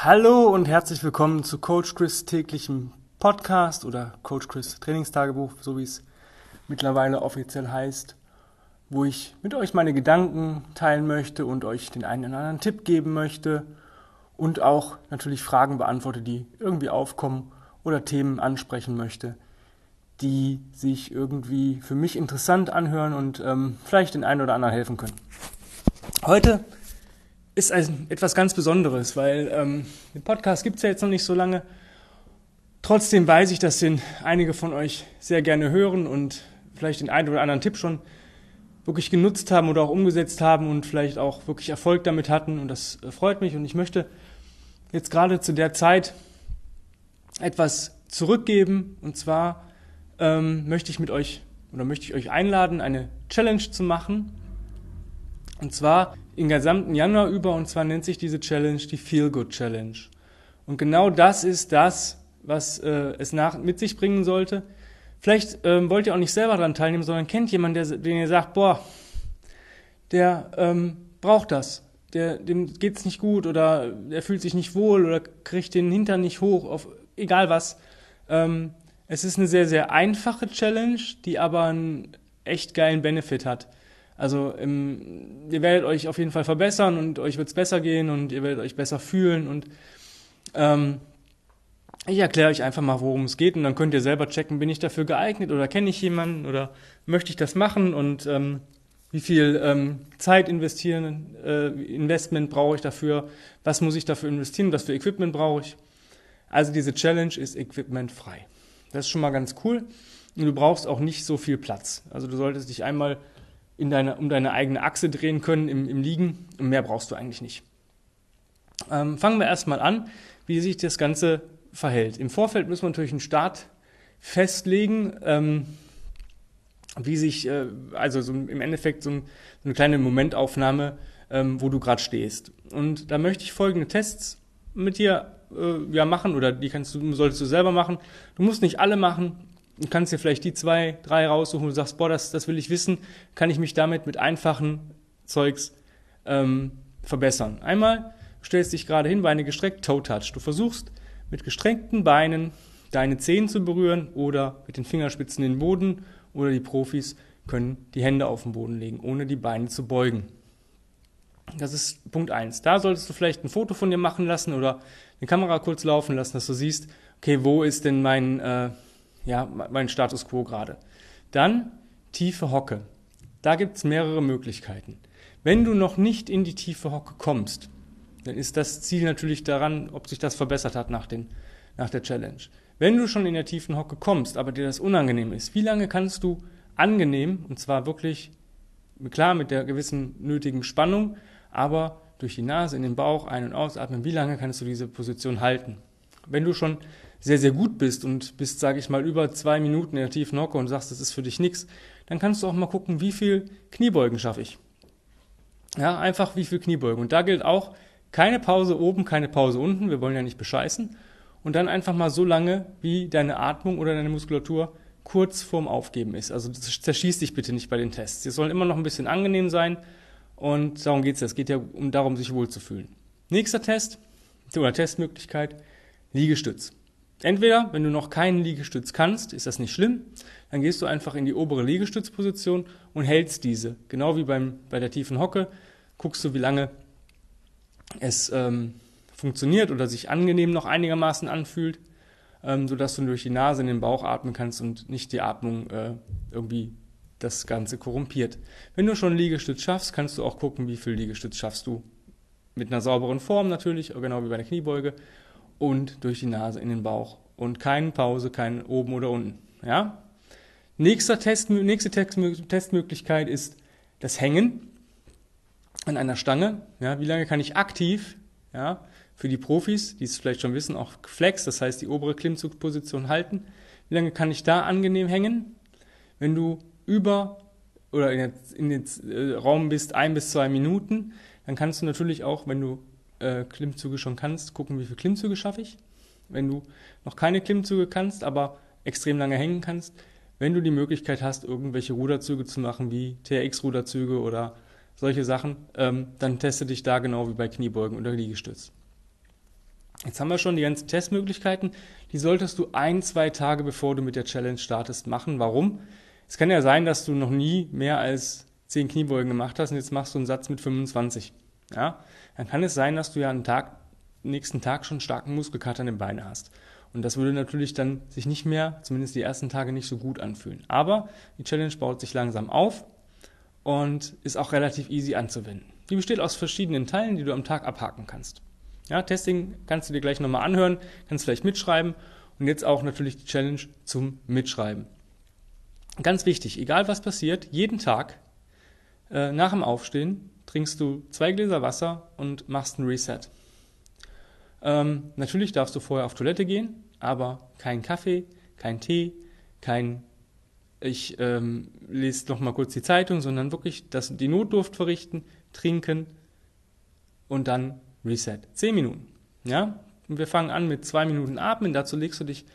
Hallo und herzlich willkommen zu Coach Chris täglichem Podcast oder Coach Chris Trainingstagebuch, so wie es mittlerweile offiziell heißt, wo ich mit euch meine Gedanken teilen möchte und euch den einen oder anderen Tipp geben möchte und auch natürlich Fragen beantworte, die irgendwie aufkommen oder Themen ansprechen möchte, die sich irgendwie für mich interessant anhören und ähm, vielleicht den einen oder anderen helfen können. Heute ist ein, etwas ganz Besonderes, weil ähm, den Podcast gibt es ja jetzt noch nicht so lange. Trotzdem weiß ich, dass den einige von euch sehr gerne hören und vielleicht den einen oder anderen Tipp schon wirklich genutzt haben oder auch umgesetzt haben und vielleicht auch wirklich Erfolg damit hatten. Und das äh, freut mich. Und ich möchte jetzt gerade zu der Zeit etwas zurückgeben. Und zwar ähm, möchte ich mit euch oder möchte ich euch einladen, eine Challenge zu machen. Und zwar den gesamten Januar über und zwar nennt sich diese Challenge die Feel Good Challenge. Und genau das ist das, was äh, es nach, mit sich bringen sollte. Vielleicht ähm, wollt ihr auch nicht selber daran teilnehmen, sondern kennt jemanden, der, den ihr sagt, boah, der ähm, braucht das. Der, dem geht's nicht gut oder er fühlt sich nicht wohl oder kriegt den Hintern nicht hoch, auf egal was. Ähm, es ist eine sehr, sehr einfache Challenge, die aber einen echt geilen Benefit hat. Also im, ihr werdet euch auf jeden Fall verbessern und euch wird es besser gehen und ihr werdet euch besser fühlen und ähm, ich erkläre euch einfach mal, worum es geht und dann könnt ihr selber checken, bin ich dafür geeignet oder kenne ich jemanden oder möchte ich das machen und ähm, wie viel ähm, Zeit investieren, äh, Investment brauche ich dafür, was muss ich dafür investieren, was für Equipment brauche ich. Also diese Challenge ist equipmentfrei. Das ist schon mal ganz cool und du brauchst auch nicht so viel Platz. Also du solltest dich einmal in deine, um deine eigene Achse drehen können im, im Liegen. Und mehr brauchst du eigentlich nicht. Ähm, fangen wir erstmal an, wie sich das Ganze verhält. Im Vorfeld müssen wir natürlich einen Start festlegen, ähm, wie sich, äh, also so im Endeffekt so, ein, so eine kleine Momentaufnahme, ähm, wo du gerade stehst. Und da möchte ich folgende Tests mit dir äh, ja, machen oder die kannst du, solltest du selber machen. Du musst nicht alle machen, Du kannst dir vielleicht die zwei, drei raussuchen und sagst, boah, das, das will ich wissen, kann ich mich damit mit einfachen Zeugs ähm, verbessern. Einmal stellst dich gerade hin, Beine gestreckt, Toe Touch. Du versuchst mit gestreckten Beinen deine Zehen zu berühren oder mit den Fingerspitzen den Boden oder die Profis können die Hände auf den Boden legen, ohne die Beine zu beugen. Das ist Punkt eins. Da solltest du vielleicht ein Foto von dir machen lassen oder eine Kamera kurz laufen lassen, dass du siehst, okay, wo ist denn mein, äh, ja, mein Status quo gerade. Dann tiefe Hocke. Da gibt es mehrere Möglichkeiten. Wenn du noch nicht in die tiefe Hocke kommst, dann ist das Ziel natürlich daran, ob sich das verbessert hat nach, den, nach der Challenge. Wenn du schon in der tiefen Hocke kommst, aber dir das unangenehm ist, wie lange kannst du angenehm, und zwar wirklich, klar, mit der gewissen nötigen Spannung, aber durch die Nase in den Bauch ein- und ausatmen, wie lange kannst du diese Position halten? Wenn du schon sehr, sehr gut bist und bist, sage ich mal, über zwei Minuten in der tiefen Hocke und sagst, das ist für dich nichts, dann kannst du auch mal gucken, wie viel Kniebeugen schaffe ich. Ja, einfach wie viel Kniebeugen. Und da gilt auch, keine Pause oben, keine Pause unten, wir wollen ja nicht bescheißen. Und dann einfach mal so lange, wie deine Atmung oder deine Muskulatur kurz vorm Aufgeben ist. Also zerschieß dich bitte nicht bei den Tests. Sie sollen immer noch ein bisschen angenehm sein und darum geht es. Es geht ja um darum, sich wohlzufühlen. Nächster Test oder Testmöglichkeit, Liegestütz. Entweder, wenn du noch keinen Liegestütz kannst, ist das nicht schlimm, dann gehst du einfach in die obere Liegestützposition und hältst diese. Genau wie beim, bei der tiefen Hocke, guckst du, wie lange es ähm, funktioniert oder sich angenehm noch einigermaßen anfühlt, ähm, sodass du durch die Nase in den Bauch atmen kannst und nicht die Atmung äh, irgendwie das Ganze korrumpiert. Wenn du schon Liegestütz schaffst, kannst du auch gucken, wie viel Liegestütz schaffst du. Mit einer sauberen Form natürlich, genau wie bei der Kniebeuge und durch die Nase in den Bauch. Und keine Pause, kein oben oder unten. Ja? Nächster Test, nächste Testmöglichkeit ist das Hängen an einer Stange. Ja, wie lange kann ich aktiv, ja, für die Profis, die es vielleicht schon wissen, auch Flex, das heißt die obere Klimmzugposition halten. Wie lange kann ich da angenehm hängen? Wenn du über oder in den äh, Raum bist, ein bis zwei Minuten, dann kannst du natürlich auch, wenn du äh, Klimmzüge schon kannst, gucken, wie viele Klimmzüge schaffe ich. Wenn du noch keine Klimmzüge kannst, aber extrem lange hängen kannst, wenn du die Möglichkeit hast, irgendwelche Ruderzüge zu machen, wie TRX-Ruderzüge oder solche Sachen, ähm, dann teste dich da genau wie bei Kniebeugen oder Liegestütz. Jetzt haben wir schon die ganzen Testmöglichkeiten. Die solltest du ein, zwei Tage bevor du mit der Challenge startest machen. Warum? Es kann ja sein, dass du noch nie mehr als 10 Kniebeugen gemacht hast und jetzt machst du einen Satz mit 25. Ja? Dann kann es sein, dass du ja am Tag, nächsten Tag schon starken Muskelkater in den Beinen hast. Und das würde natürlich dann sich nicht mehr, zumindest die ersten Tage, nicht so gut anfühlen. Aber die Challenge baut sich langsam auf und ist auch relativ easy anzuwenden. Die besteht aus verschiedenen Teilen, die du am Tag abhaken kannst. Ja, Testing kannst du dir gleich nochmal anhören, kannst vielleicht mitschreiben und jetzt auch natürlich die Challenge zum Mitschreiben. Ganz wichtig, egal was passiert, jeden Tag äh, nach dem Aufstehen trinkst du zwei Gläser Wasser und machst ein Reset. Ähm, natürlich darfst du vorher auf Toilette gehen, aber kein Kaffee, kein Tee, kein ich ähm, lese noch mal kurz die Zeitung, sondern wirklich das, die Notdurft verrichten, trinken und dann Reset. Zehn Minuten. Ja? Und wir fangen an mit zwei Minuten Atmen. Dazu legst du dich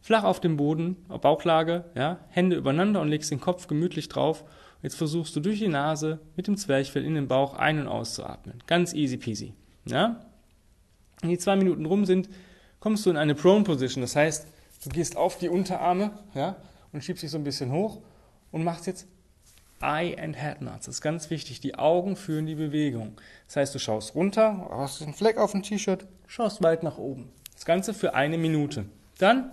flach auf den Boden, auf Bauchlage, ja? Hände übereinander und legst den Kopf gemütlich drauf. Jetzt versuchst du durch die Nase mit dem Zwerchfell in den Bauch ein- und auszuatmen. Ganz easy peasy. Ja? Wenn die zwei Minuten rum sind, kommst du in eine Prone Position. Das heißt, du gehst auf die Unterarme ja, und schiebst dich so ein bisschen hoch und machst jetzt Eye and Head Nuts. Das ist ganz wichtig. Die Augen führen die Bewegung. Das heißt, du schaust runter, hast einen Fleck auf dem T-Shirt, schaust weit nach oben. Das Ganze für eine Minute. Dann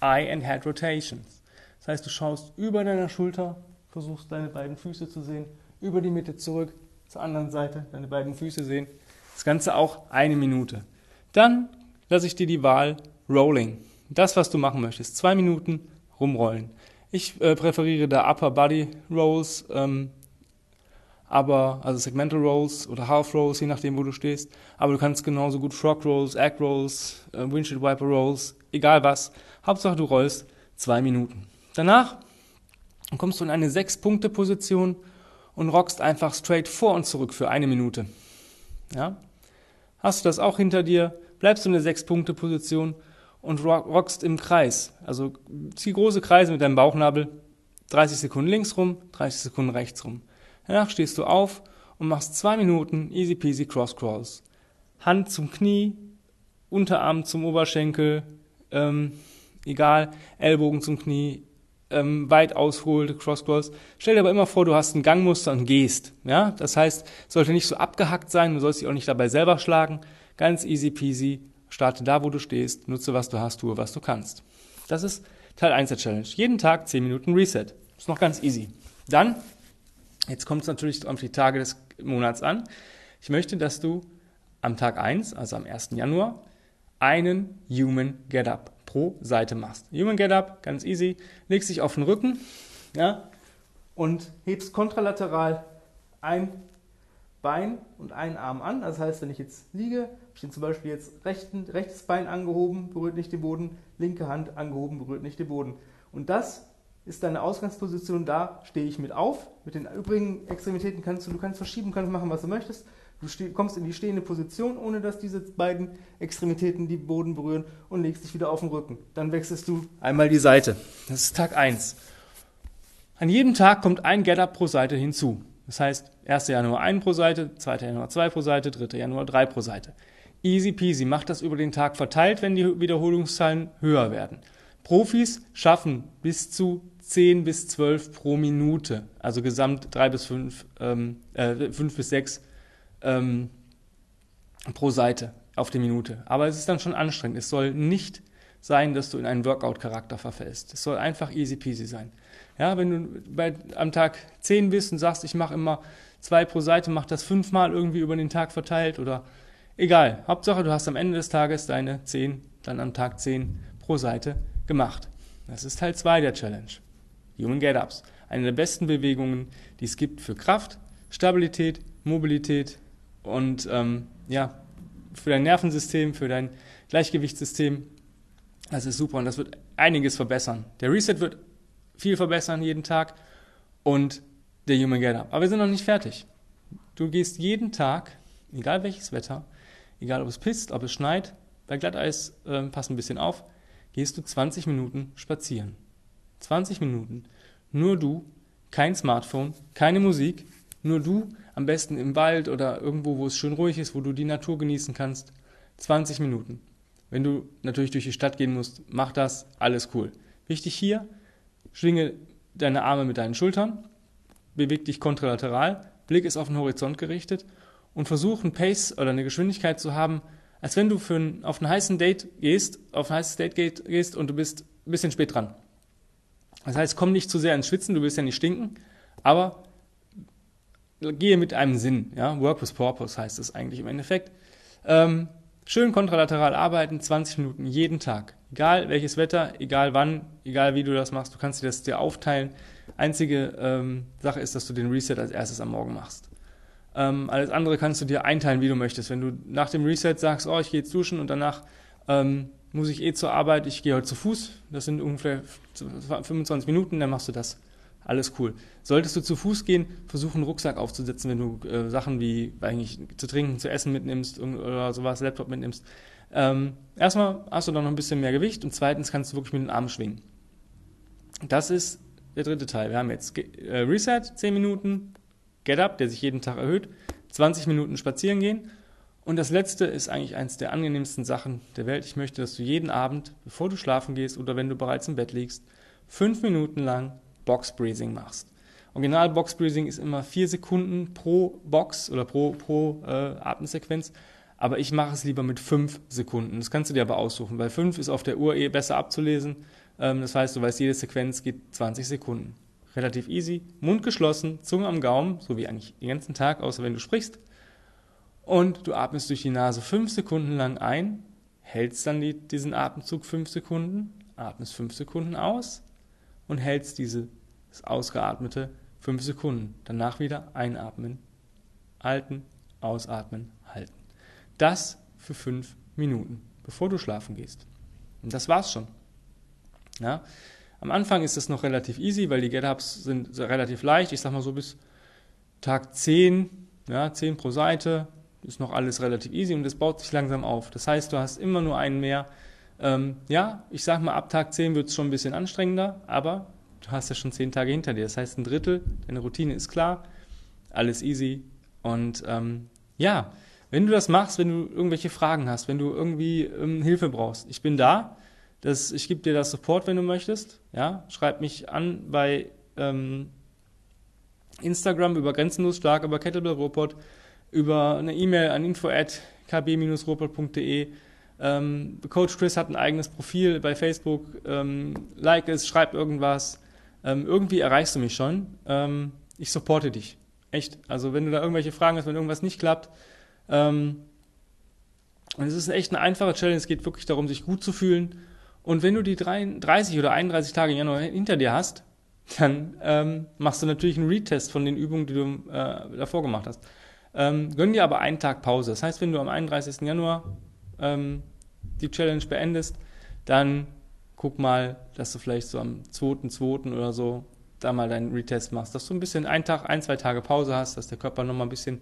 Eye and Head Rotations. Das heißt, du schaust über deiner Schulter, versuchst deine beiden Füße zu sehen, über die Mitte zurück, zur anderen Seite deine beiden Füße sehen. Das Ganze auch eine Minute. Dann lasse ich dir die Wahl Rolling. Das, was du machen möchtest. Zwei Minuten rumrollen. Ich äh, präferiere da Upper Body Rolls, ähm, aber also Segmental Rolls oder Half Rolls, je nachdem, wo du stehst. Aber du kannst genauso gut Frog Rolls, Egg Rolls, äh, Windshield Wiper Rolls, egal was. Hauptsache du rollst zwei Minuten. Danach kommst du in eine Sechs-Punkte-Position und rockst einfach straight vor und zurück für eine Minute. Ja? Hast du das auch hinter dir, bleibst du in der Sechs-Punkte-Position und rockst im Kreis. Also zieh große Kreise mit deinem Bauchnabel. 30 Sekunden links rum, 30 Sekunden rechts rum. Danach stehst du auf und machst zwei Minuten easy peasy cross crawls. Hand zum Knie, Unterarm zum Oberschenkel, ähm, egal, Ellbogen zum Knie, ähm, weit ausholte Cross Crawls. Stell dir aber immer vor, du hast ein Gangmuster und gehst. Ja, das heißt, sollte nicht so abgehackt sein, du sollst dich auch nicht dabei selber schlagen. Ganz easy peasy Starte da, wo du stehst, nutze, was du hast, tue, was du kannst. Das ist Teil 1 der Challenge. Jeden Tag 10 Minuten Reset. Ist noch ganz easy. Dann, jetzt kommt es natürlich auf die Tage des Monats an. Ich möchte, dass du am Tag 1, also am 1. Januar, einen Human Get Up pro Seite machst. Human Get Up, ganz easy. Legst dich auf den Rücken ja, und hebst kontralateral ein Bein und einen Arm an. Das heißt, wenn ich jetzt liege, habe ich zum Beispiel jetzt rechten, rechtes Bein angehoben, berührt nicht den Boden, linke Hand angehoben, berührt nicht den Boden. Und das ist deine Ausgangsposition, da stehe ich mit auf. Mit den übrigen Extremitäten kannst du, du kannst verschieben, kannst machen, was du möchtest. Du kommst in die stehende Position, ohne dass diese beiden Extremitäten die Boden berühren und legst dich wieder auf den Rücken. Dann wechselst du einmal die Seite. Das ist Tag 1. An jedem Tag kommt ein Get-Up pro Seite hinzu. Das heißt, 1. Januar 1 pro Seite, 2. Januar 2 pro Seite, 3. Januar 3 pro Seite. Easy peasy, macht das über den Tag verteilt, wenn die Wiederholungszahlen höher werden. Profis schaffen bis zu 10 bis 12 pro Minute, also gesamt 3 bis 5, ähm, äh, 5 bis 6 ähm, pro Seite auf die Minute. Aber es ist dann schon anstrengend. Es soll nicht sein, dass du in einen Workout-Charakter verfällst. Es soll einfach easy peasy sein. Ja, wenn du bei, am Tag 10 bist und sagst, ich mache immer zwei pro Seite, mach das fünfmal irgendwie über den Tag verteilt oder egal. Hauptsache, du hast am Ende des Tages deine 10, dann am Tag 10 pro Seite gemacht. Das ist Teil 2 der Challenge. Human Get-Ups. Eine der besten Bewegungen, die es gibt für Kraft, Stabilität, Mobilität und ähm, ja, für dein Nervensystem, für dein Gleichgewichtssystem. Das ist super und das wird einiges verbessern. Der Reset wird viel verbessern jeden Tag und der Human Get Up. Aber wir sind noch nicht fertig. Du gehst jeden Tag, egal welches Wetter, egal ob es pisst, ob es schneit, bei Glatteis äh, pass ein bisschen auf, gehst du 20 Minuten spazieren. 20 Minuten. Nur du, kein Smartphone, keine Musik, nur du, am besten im Wald oder irgendwo, wo es schön ruhig ist, wo du die Natur genießen kannst. 20 Minuten. Wenn du natürlich durch die Stadt gehen musst, mach das, alles cool. Wichtig hier, schwinge deine Arme mit deinen Schultern, beweg dich kontralateral, Blick ist auf den Horizont gerichtet und versuch ein Pace oder eine Geschwindigkeit zu haben, als wenn du für ein, auf ein heißen Date gehst, auf ein heißes Date gehst und du bist ein bisschen spät dran. Das heißt, komm nicht zu sehr ins Schwitzen, du willst ja nicht stinken, aber gehe mit einem Sinn. Ja? Work with Purpose heißt es eigentlich im Endeffekt. Ähm, schön kontralateral arbeiten, 20 Minuten jeden Tag. Egal welches Wetter, egal wann, egal wie du das machst, du kannst dir das dir aufteilen. Einzige ähm, Sache ist, dass du den Reset als erstes am Morgen machst. Ähm, alles andere kannst du dir einteilen, wie du möchtest. Wenn du nach dem Reset sagst, oh, ich gehe jetzt duschen und danach ähm, muss ich eh zur Arbeit, ich gehe heute zu Fuß, das sind ungefähr 25 Minuten, dann machst du das. Alles cool. Solltest du zu Fuß gehen, versuch einen Rucksack aufzusetzen, wenn du äh, Sachen wie eigentlich zu trinken, zu essen mitnimmst oder sowas, Laptop mitnimmst. Ähm, erstmal hast du dann noch ein bisschen mehr Gewicht und zweitens kannst du wirklich mit den Armen schwingen. Das ist der dritte Teil. Wir haben jetzt äh, Reset, 10 Minuten, Get Up, der sich jeden Tag erhöht, 20 Minuten spazieren gehen. Und das letzte ist eigentlich eines der angenehmsten Sachen der Welt. Ich möchte, dass du jeden Abend, bevor du schlafen gehst oder wenn du bereits im Bett liegst, fünf Minuten lang Box Breathing machst. Original Box Breathing ist immer vier Sekunden pro Box oder pro, pro äh, Atemsequenz. Aber ich mache es lieber mit fünf Sekunden. Das kannst du dir aber aussuchen, weil fünf ist auf der Uhr eh besser abzulesen. Ähm, das heißt, du weißt, jede Sequenz geht 20 Sekunden. Relativ easy. Mund geschlossen, Zunge am Gaumen, so wie eigentlich den ganzen Tag, außer wenn du sprichst. Und du atmest durch die Nase fünf Sekunden lang ein, hältst dann die, diesen Atemzug fünf Sekunden, atmest fünf Sekunden aus und hältst dieses ausgeatmete fünf Sekunden. Danach wieder einatmen, halten, ausatmen, halten. Das für fünf Minuten, bevor du schlafen gehst. Und das war's schon. Ja? Am Anfang ist es noch relativ easy, weil die Get-Ups sind relativ leicht. Ich sag mal so bis Tag 10, ja, 10 pro Seite, ist noch alles relativ easy und es baut sich langsam auf. Das heißt, du hast immer nur einen mehr. Ähm, ja, ich sag mal, ab Tag 10 wird es schon ein bisschen anstrengender, aber du hast ja schon 10 Tage hinter dir. Das heißt, ein Drittel, deine Routine ist klar, alles easy. Und ähm, ja, wenn du das machst, wenn du irgendwelche Fragen hast, wenn du irgendwie ähm, Hilfe brauchst, ich bin da. Das, ich gebe dir das Support, wenn du möchtest. Ja, schreib mich an bei ähm, Instagram über Grenzenlos Stark, über Kettlebell Robot, über eine E-Mail an info@kb-robot.de. Ähm, Coach Chris hat ein eigenes Profil bei Facebook. Ähm, like es, schreib irgendwas. Ähm, irgendwie erreichst du mich schon. Ähm, ich supporte dich. Echt. Also wenn du da irgendwelche Fragen hast, wenn irgendwas nicht klappt. Ähm, und es ist echt eine einfache Challenge. Es geht wirklich darum, sich gut zu fühlen und wenn du die 30 oder 31 Tage im Januar hinter dir hast, dann ähm, machst du natürlich einen Retest von den Übungen, die du äh, davor gemacht hast. Gönn dir aber einen Tag Pause. Das heißt, wenn du am 31. Januar ähm, die Challenge beendest, dann guck mal, dass du vielleicht so am 2.2. oder so da mal deinen Retest machst, dass du ein bisschen einen Tag, ein, zwei Tage Pause hast, dass der Körper nochmal ein bisschen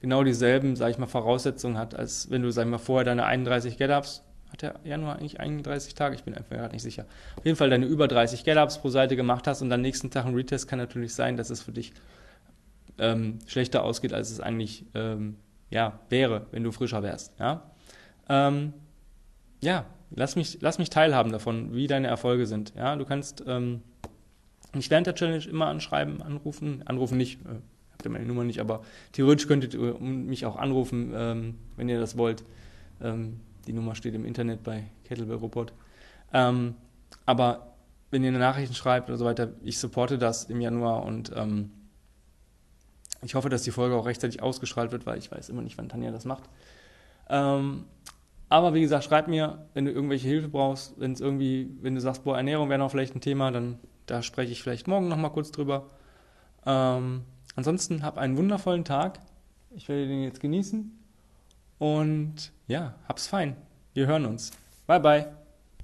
genau dieselben, sag ich mal, Voraussetzungen hat, als wenn du, sag ich mal, vorher deine 31 Get-Ups hat der Januar eigentlich 31 Tage? Ich bin einfach gerade nicht sicher. Auf jeden Fall deine über 30 Get-Ups pro Seite gemacht hast und dann nächsten Tag ein Retest kann natürlich sein, dass es für dich ähm, schlechter ausgeht, als es eigentlich ähm, ja, wäre, wenn du frischer wärst. Ja, ähm, ja lass, mich, lass mich teilhaben davon, wie deine Erfolge sind. Ja, du kannst ähm, mich während der Challenge immer anschreiben, anrufen, anrufen nicht, äh, habt ihr meine Nummer nicht, aber theoretisch könntet ihr mich auch anrufen, ähm, wenn ihr das wollt. Ähm, die Nummer steht im Internet bei Kettlebell Robot. Ähm, aber wenn ihr eine Nachricht schreibt oder so weiter, ich supporte das im Januar und ähm, ich hoffe, dass die Folge auch rechtzeitig ausgestrahlt wird, weil ich weiß immer nicht, wann Tanja das macht. Aber wie gesagt, schreib mir, wenn du irgendwelche Hilfe brauchst, wenn es irgendwie, wenn du sagst, boah, Ernährung wäre noch vielleicht ein Thema, dann da spreche ich vielleicht morgen nochmal kurz drüber. Ähm, ansonsten hab einen wundervollen Tag. Ich werde den jetzt genießen und ja, hab's fein. Wir hören uns. Bye, bye.